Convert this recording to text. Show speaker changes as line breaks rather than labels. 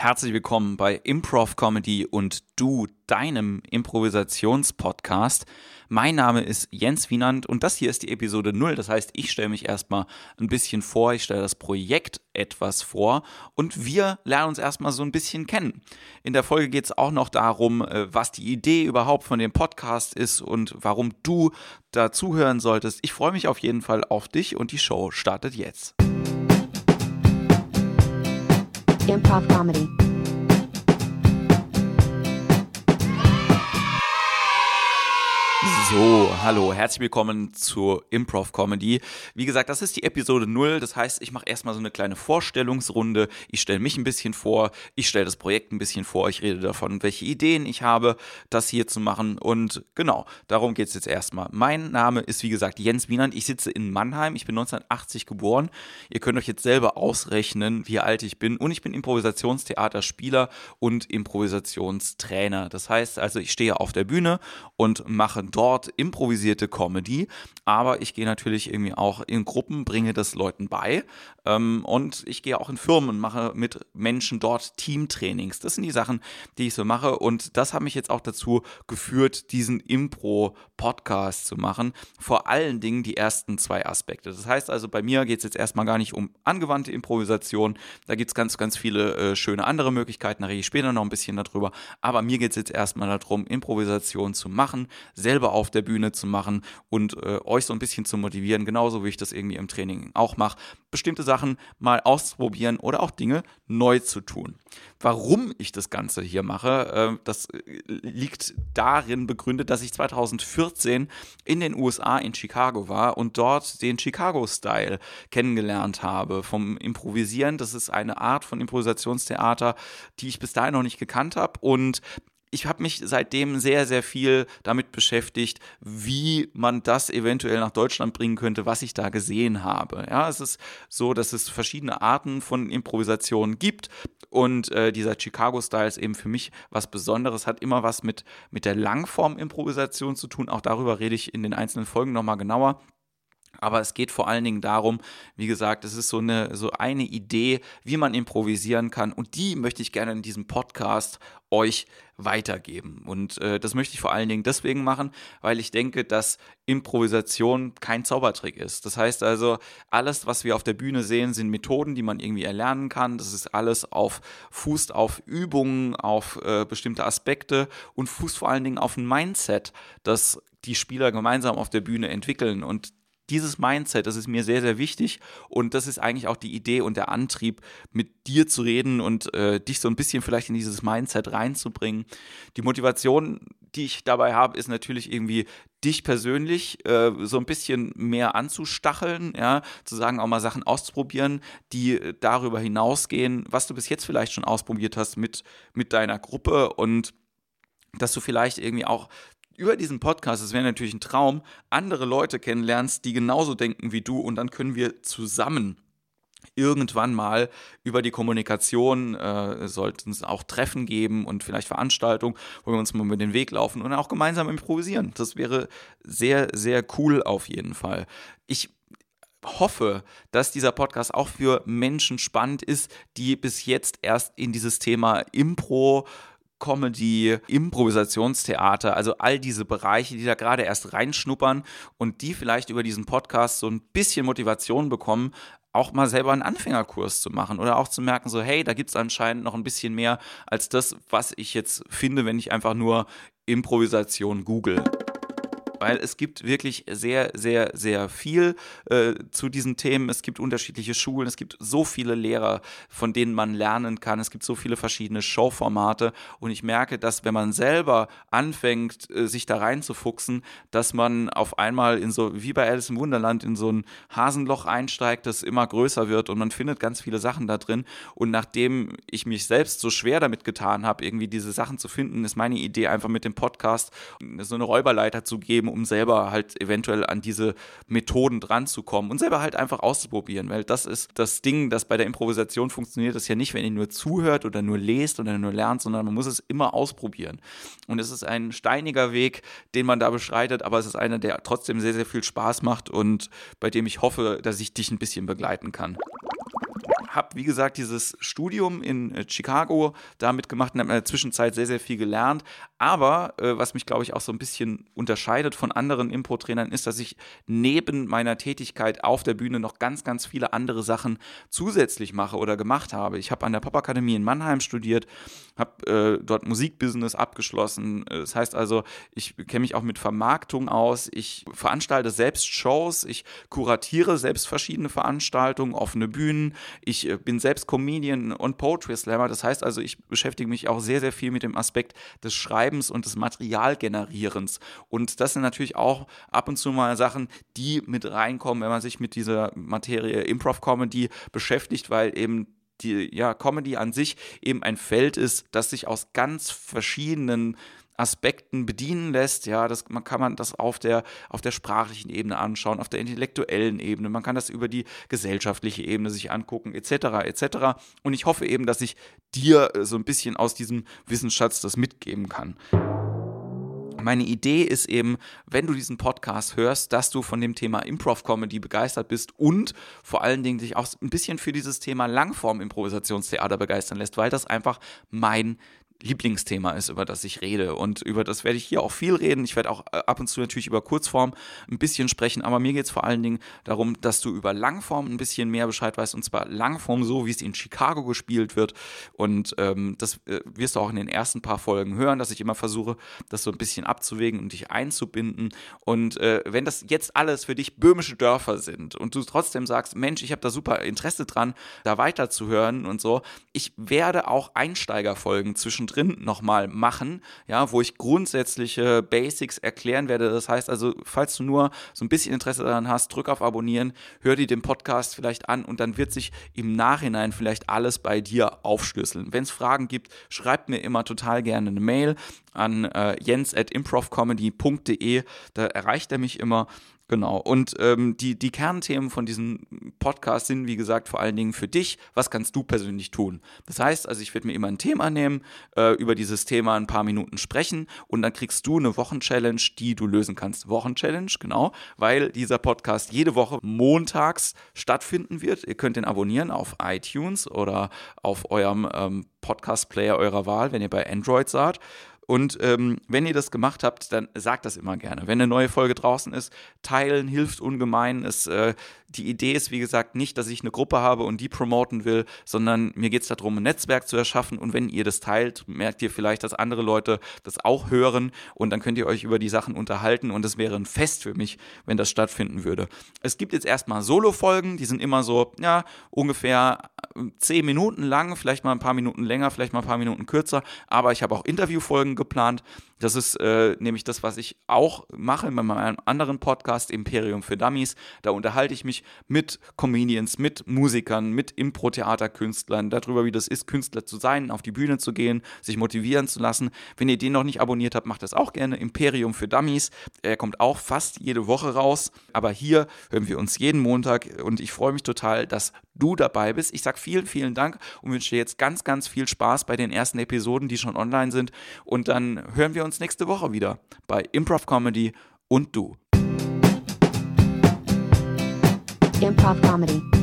Herzlich willkommen bei Improv Comedy und du, deinem Improvisationspodcast. Mein Name ist Jens Wienand und das hier ist die Episode 0. Das heißt, ich stelle mich erstmal ein bisschen vor, ich stelle das Projekt etwas vor und wir lernen uns erstmal so ein bisschen kennen. In der Folge geht es auch noch darum, äh, was die Idee überhaupt von dem Podcast ist und warum du da zuhören solltest. Ich freue mich auf jeden Fall auf dich und die Show startet jetzt. Improv Comedy. So, hallo, herzlich willkommen zur Improv Comedy. Wie gesagt, das ist die Episode 0, das heißt, ich mache erstmal so eine kleine Vorstellungsrunde. Ich stelle mich ein bisschen vor, ich stelle das Projekt ein bisschen vor, ich rede davon, welche Ideen ich habe, das hier zu machen und genau, darum geht es jetzt erstmal. Mein Name ist wie gesagt Jens Wienand, ich sitze in Mannheim, ich bin 1980 geboren. Ihr könnt euch jetzt selber ausrechnen, wie alt ich bin und ich bin Improvisationstheaterspieler und Improvisationstrainer. Das heißt also, ich stehe auf der Bühne und mache dort dort improvisierte Comedy, aber ich gehe natürlich irgendwie auch in Gruppen, bringe das Leuten bei ähm, und ich gehe auch in Firmen und mache mit Menschen dort Teamtrainings. Das sind die Sachen, die ich so mache und das hat mich jetzt auch dazu geführt, diesen Impro-Podcast zu machen. Vor allen Dingen die ersten zwei Aspekte. Das heißt also, bei mir geht es jetzt erstmal gar nicht um angewandte Improvisation. Da gibt es ganz, ganz viele äh, schöne andere Möglichkeiten. Da rede ich später noch ein bisschen darüber. Aber mir geht es jetzt erstmal darum, Improvisation zu machen, selber auf der Bühne zu machen und äh, euch so ein bisschen zu motivieren, genauso wie ich das irgendwie im Training auch mache, bestimmte Sachen mal auszuprobieren oder auch Dinge neu zu tun. Warum ich das Ganze hier mache, äh, das liegt darin begründet, dass ich 2014 in den USA in Chicago war und dort den Chicago-Style kennengelernt habe vom Improvisieren. Das ist eine Art von Improvisationstheater, die ich bis dahin noch nicht gekannt habe und ich habe mich seitdem sehr, sehr viel damit beschäftigt, wie man das eventuell nach Deutschland bringen könnte, was ich da gesehen habe. Ja, es ist so, dass es verschiedene Arten von Improvisation gibt und äh, dieser Chicago-Style ist eben für mich was Besonderes, hat immer was mit, mit der Langform-Improvisation zu tun. Auch darüber rede ich in den einzelnen Folgen nochmal genauer. Aber es geht vor allen Dingen darum, wie gesagt, es ist so eine, so eine Idee, wie man improvisieren kann. Und die möchte ich gerne in diesem Podcast euch weitergeben. Und äh, das möchte ich vor allen Dingen deswegen machen, weil ich denke, dass Improvisation kein Zaubertrick ist. Das heißt also, alles, was wir auf der Bühne sehen, sind Methoden, die man irgendwie erlernen kann. Das ist alles auf fußt auf Übungen, auf äh, bestimmte Aspekte und fußt vor allen Dingen auf ein Mindset, das die Spieler gemeinsam auf der Bühne entwickeln. Und dieses Mindset, das ist mir sehr, sehr wichtig und das ist eigentlich auch die Idee und der Antrieb, mit dir zu reden und äh, dich so ein bisschen vielleicht in dieses Mindset reinzubringen. Die Motivation, die ich dabei habe, ist natürlich irgendwie dich persönlich äh, so ein bisschen mehr anzustacheln, ja, zu sagen, auch mal Sachen auszuprobieren, die darüber hinausgehen, was du bis jetzt vielleicht schon ausprobiert hast mit, mit deiner Gruppe und dass du vielleicht irgendwie auch über diesen Podcast, das wäre natürlich ein Traum, andere Leute kennenlernst, die genauso denken wie du und dann können wir zusammen irgendwann mal über die Kommunikation äh, sollten es auch Treffen geben und vielleicht Veranstaltungen, wo wir uns mal über den Weg laufen und auch gemeinsam improvisieren. Das wäre sehr, sehr cool auf jeden Fall. Ich hoffe, dass dieser Podcast auch für Menschen spannend ist, die bis jetzt erst in dieses Thema Impro Comedy, Improvisationstheater, also all diese Bereiche, die da gerade erst reinschnuppern und die vielleicht über diesen Podcast so ein bisschen Motivation bekommen, auch mal selber einen Anfängerkurs zu machen oder auch zu merken, so hey, da gibt es anscheinend noch ein bisschen mehr als das, was ich jetzt finde, wenn ich einfach nur Improvisation google weil es gibt wirklich sehr, sehr, sehr viel äh, zu diesen Themen. Es gibt unterschiedliche Schulen, es gibt so viele Lehrer, von denen man lernen kann. Es gibt so viele verschiedene Showformate und ich merke, dass wenn man selber anfängt, äh, sich da reinzufuchsen, dass man auf einmal in so, wie bei Alice im Wunderland, in so ein Hasenloch einsteigt, das immer größer wird und man findet ganz viele Sachen da drin. Und nachdem ich mich selbst so schwer damit getan habe, irgendwie diese Sachen zu finden, ist meine Idee einfach mit dem Podcast so eine Räuberleiter zu geben, um selber halt eventuell an diese Methoden dran zu kommen und selber halt einfach auszuprobieren, weil das ist das Ding, das bei der Improvisation funktioniert, das ja nicht, wenn ihr nur zuhört oder nur lest oder nur lernt, sondern man muss es immer ausprobieren. Und es ist ein steiniger Weg, den man da beschreitet, aber es ist einer, der trotzdem sehr, sehr viel Spaß macht und bei dem ich hoffe, dass ich dich ein bisschen begleiten kann. Habe, wie gesagt, dieses Studium in äh, Chicago damit gemacht und habe in der Zwischenzeit sehr, sehr viel gelernt. Aber äh, was mich, glaube ich, auch so ein bisschen unterscheidet von anderen Impro-Trainern, ist, dass ich neben meiner Tätigkeit auf der Bühne noch ganz, ganz viele andere Sachen zusätzlich mache oder gemacht habe. Ich habe an der Popakademie in Mannheim studiert, habe äh, dort Musikbusiness abgeschlossen. Das heißt also, ich kenne mich auch mit Vermarktung aus. Ich veranstalte selbst Shows, ich kuratiere selbst verschiedene Veranstaltungen, offene Bühnen. Ich äh, bin selbst Comedian und Poetry Slammer. Das heißt also, ich beschäftige mich auch sehr, sehr viel mit dem Aspekt des Schreibens und des Materialgenerierens. Und das sind natürlich auch ab und zu mal Sachen, die mit reinkommen, wenn man sich mit dieser Materie Improv-Comedy beschäftigt, weil eben die ja, Comedy an sich eben ein Feld ist, das sich aus ganz verschiedenen Aspekten bedienen lässt. Ja, das man kann man das auf der auf der sprachlichen Ebene anschauen, auf der intellektuellen Ebene. Man kann das über die gesellschaftliche Ebene sich angucken, etc. etc. Und ich hoffe eben, dass ich dir äh, so ein bisschen aus diesem Wissensschatz das mitgeben kann. Meine Idee ist eben, wenn du diesen Podcast hörst, dass du von dem Thema Improv-Comedy begeistert bist und vor allen Dingen dich auch ein bisschen für dieses Thema Langform-Improvisationstheater begeistern lässt, weil das einfach mein Lieblingsthema ist, über das ich rede. Und über das werde ich hier auch viel reden. Ich werde auch äh, ab und zu natürlich über Kurzform ein bisschen sprechen, aber mir geht es vor allen Dingen darum, dass du über Langform ein bisschen mehr Bescheid weißt. Und zwar Langform so, wie es in Chicago gespielt wird. Und ähm, das äh, wirst du auch in den ersten paar Folgen hören, dass ich immer versuche, das so ein bisschen abzuwägen und dich einzubinden. Und äh, wenn das jetzt alles für dich böhmische Dörfer sind und du trotzdem sagst, Mensch, ich habe da super Interesse dran, da weiterzuhören und so, ich werde auch Einsteigerfolgen zwischen zwischendrin nochmal machen, ja, wo ich grundsätzliche Basics erklären werde. Das heißt also, falls du nur so ein bisschen Interesse daran hast, drück auf Abonnieren, hör dir den Podcast vielleicht an und dann wird sich im Nachhinein vielleicht alles bei dir aufschlüsseln. Wenn es Fragen gibt, schreibt mir immer total gerne eine Mail an äh, jens at improvcomedy.de. Da erreicht er mich immer Genau. Und ähm, die, die Kernthemen von diesem Podcast sind, wie gesagt, vor allen Dingen für dich. Was kannst du persönlich tun? Das heißt, also ich werde mir immer ein Thema nehmen, äh, über dieses Thema ein paar Minuten sprechen und dann kriegst du eine Wochenchallenge, die du lösen kannst. Wochenchallenge, genau, weil dieser Podcast jede Woche montags stattfinden wird. Ihr könnt den abonnieren auf iTunes oder auf eurem ähm, Podcast-Player eurer Wahl, wenn ihr bei Android seid. Und ähm, wenn ihr das gemacht habt, dann sagt das immer gerne. Wenn eine neue Folge draußen ist, teilen hilft ungemein. Es äh, die Idee ist, wie gesagt, nicht, dass ich eine Gruppe habe und die promoten will, sondern mir geht es darum, ein Netzwerk zu erschaffen. Und wenn ihr das teilt, merkt ihr vielleicht, dass andere Leute das auch hören und dann könnt ihr euch über die Sachen unterhalten und es wäre ein Fest für mich, wenn das stattfinden würde. Es gibt jetzt erstmal Solo-Folgen, die sind immer so, ja, ungefähr äh, zehn Minuten lang, vielleicht mal ein paar Minuten länger, vielleicht mal ein paar Minuten kürzer, aber ich habe auch Interviewfolgen geplant. Das ist äh, nämlich das, was ich auch mache bei meinem anderen Podcast Imperium für Dummies. Da unterhalte ich mich mit Comedians, mit Musikern, mit Impro-Theaterkünstlern darüber, wie das ist, Künstler zu sein, auf die Bühne zu gehen, sich motivieren zu lassen. Wenn ihr den noch nicht abonniert habt, macht das auch gerne. Imperium für Dummies. Er kommt auch fast jede Woche raus. Aber hier hören wir uns jeden Montag und ich freue mich total, dass du dabei bist. Ich sage vielen, vielen Dank und wünsche dir jetzt ganz, ganz viel Spaß bei den ersten Episoden, die schon online sind. Und dann hören wir uns nächste Woche wieder bei Improv Comedy und du. Improv Comedy.